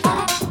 do it.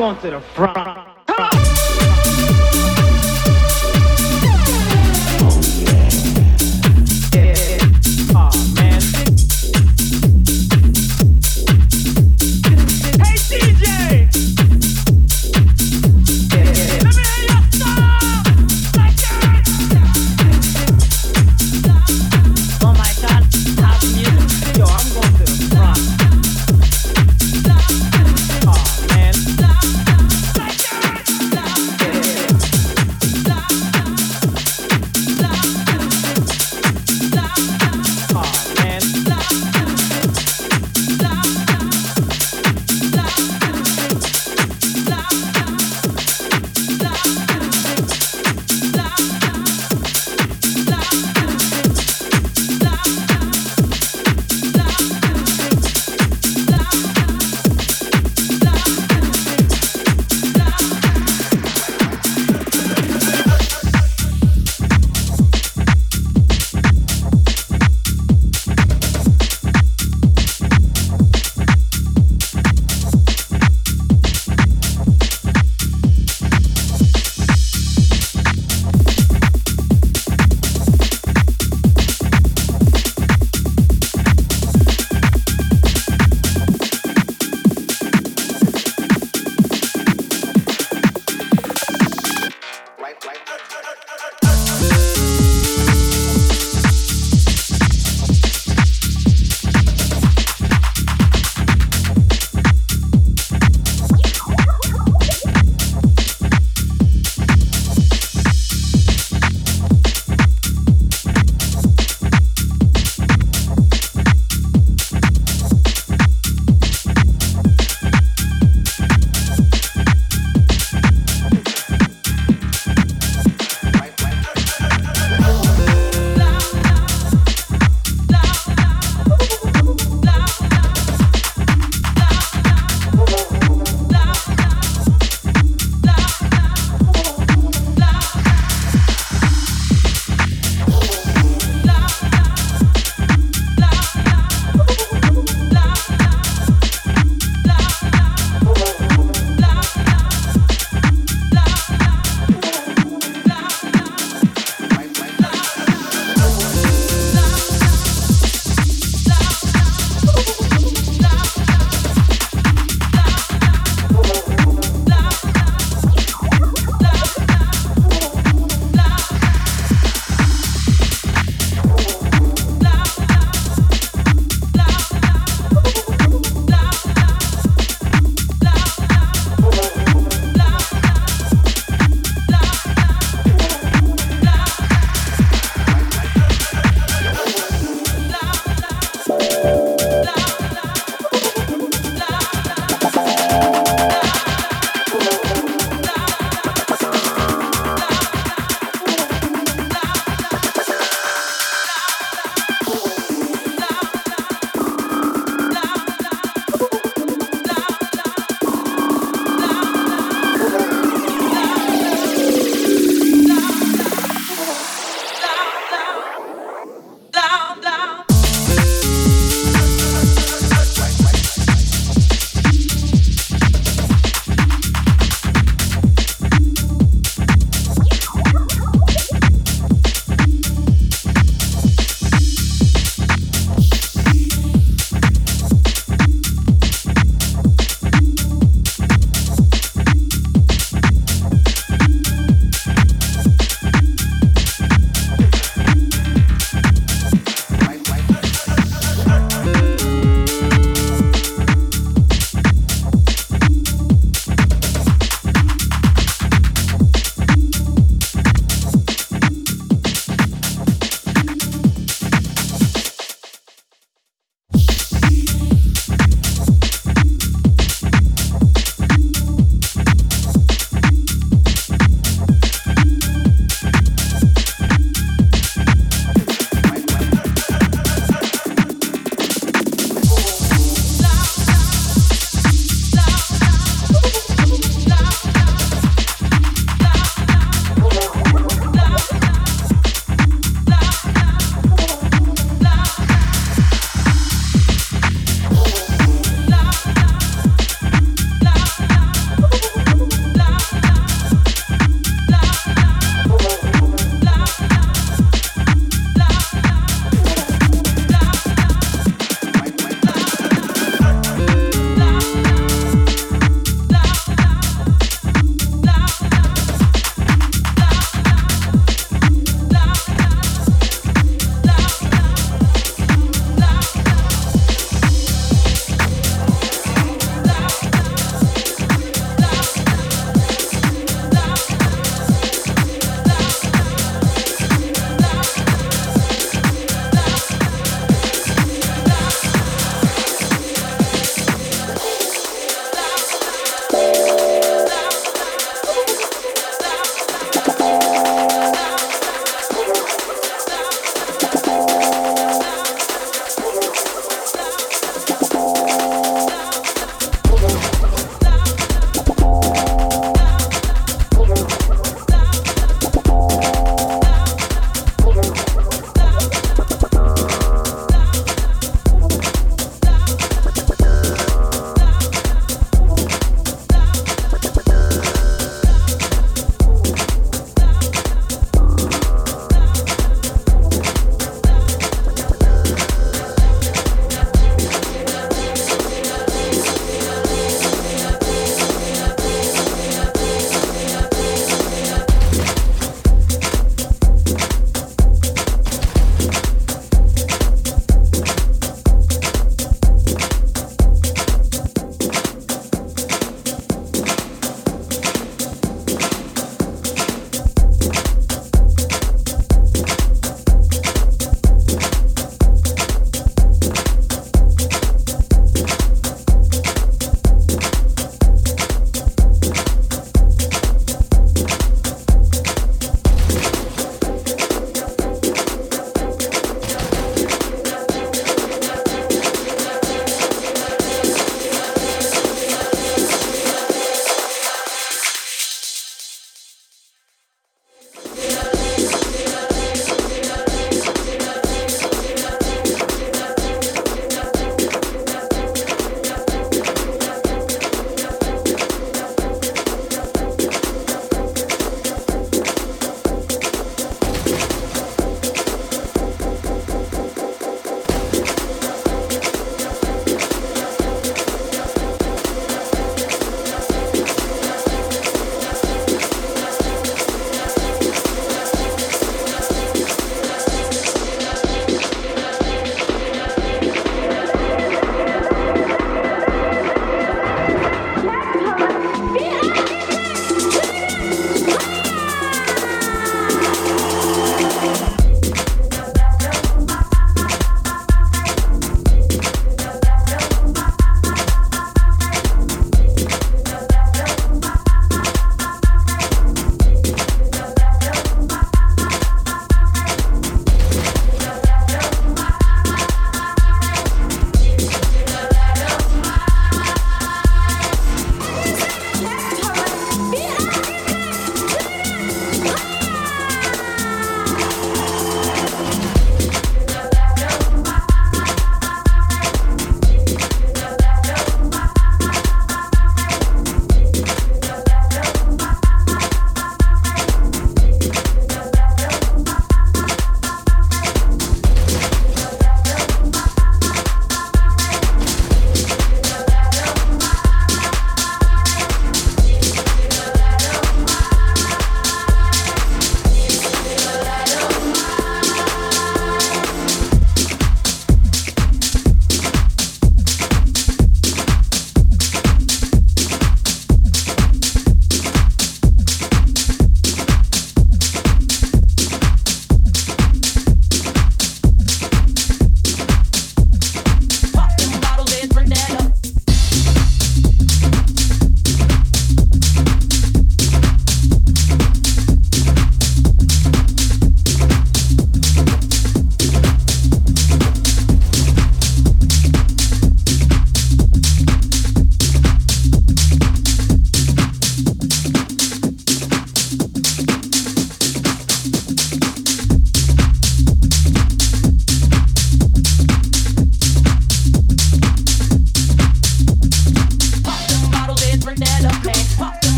going to the front.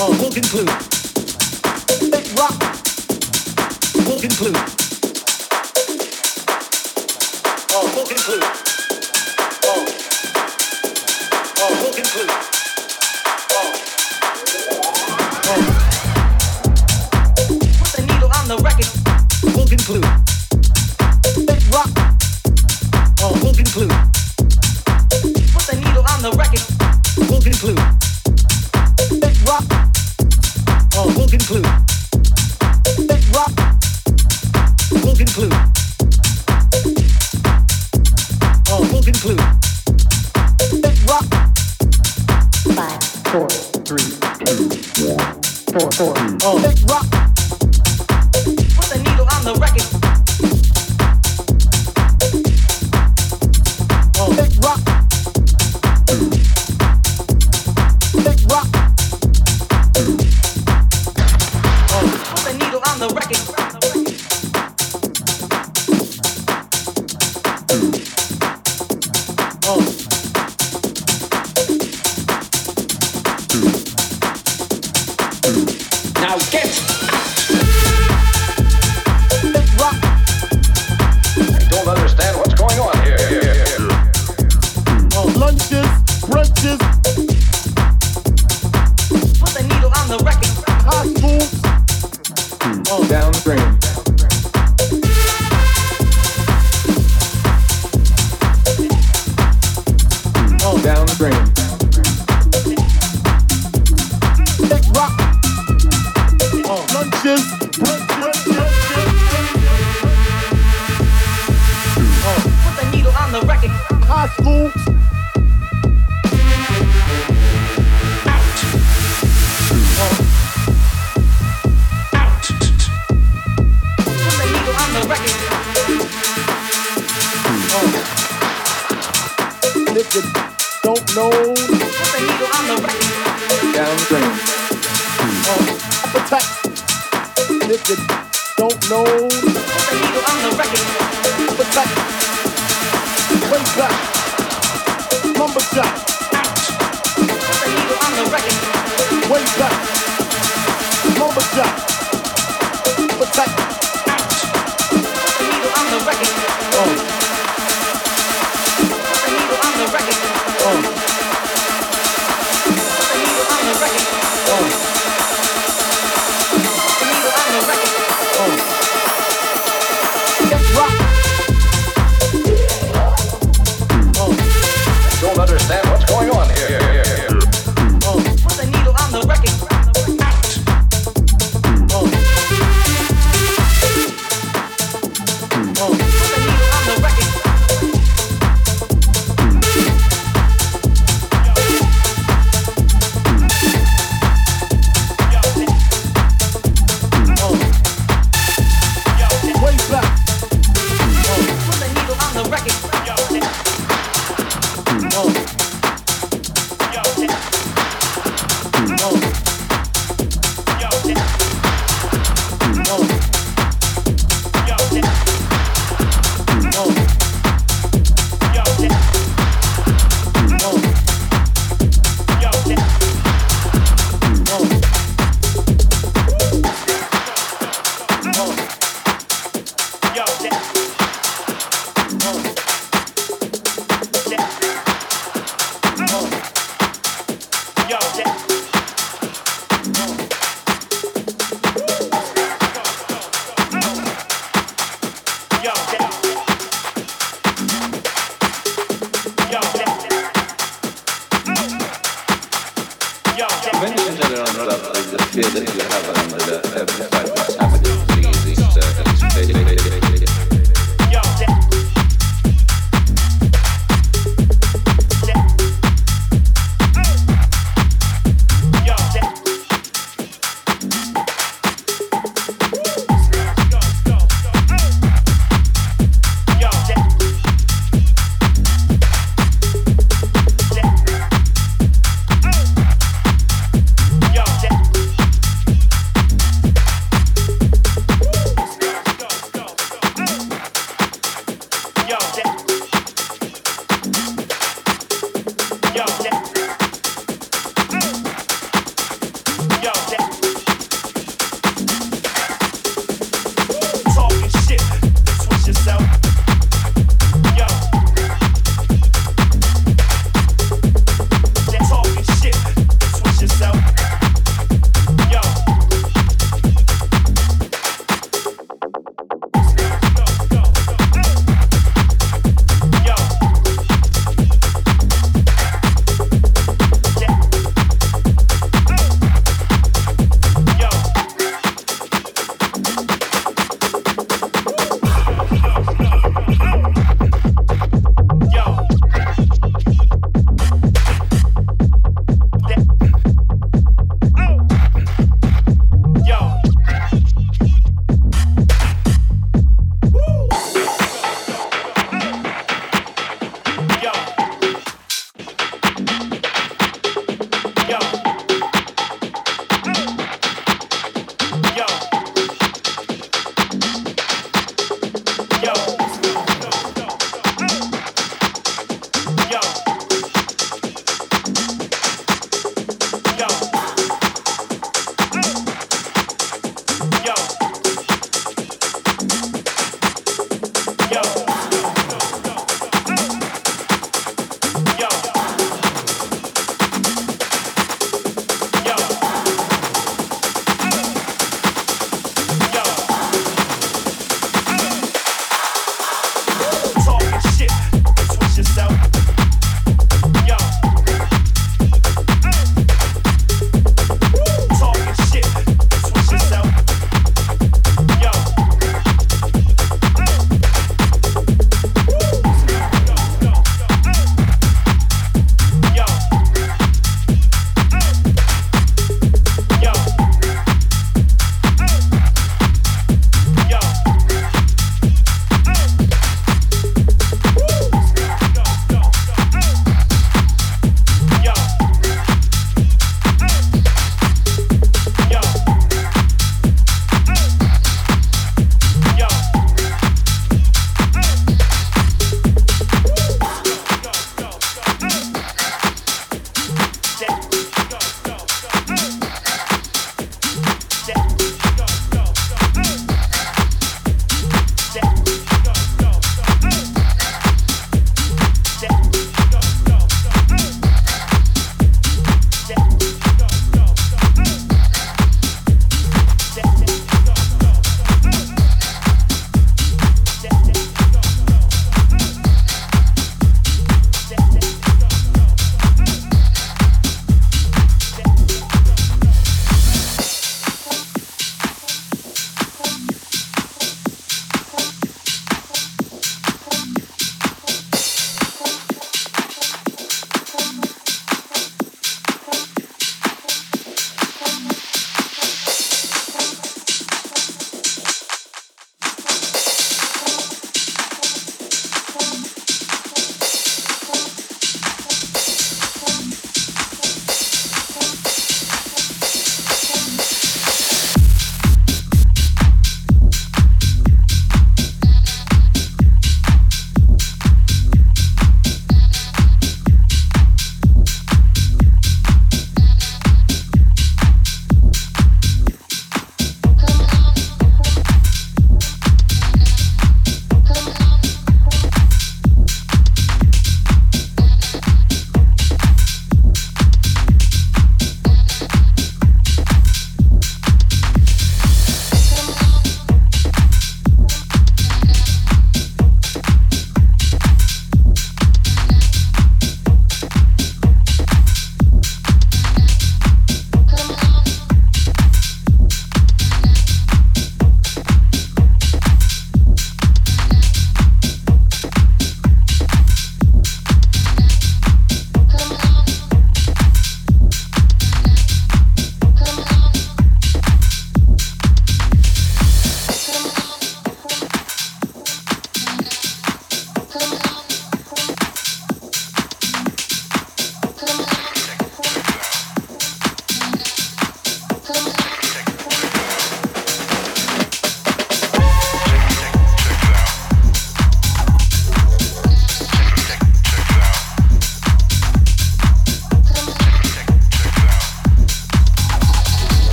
Oh.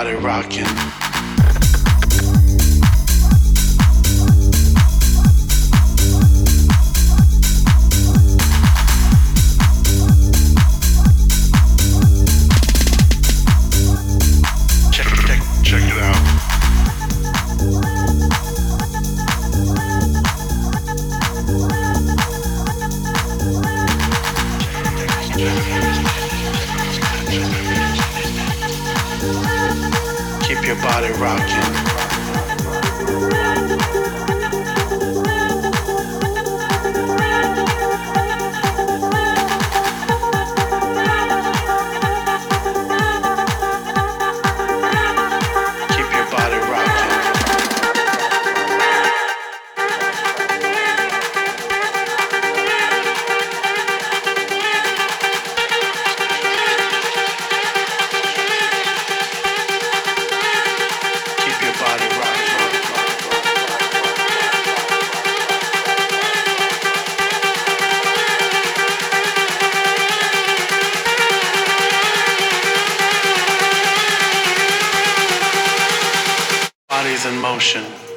Keep bodies in motion.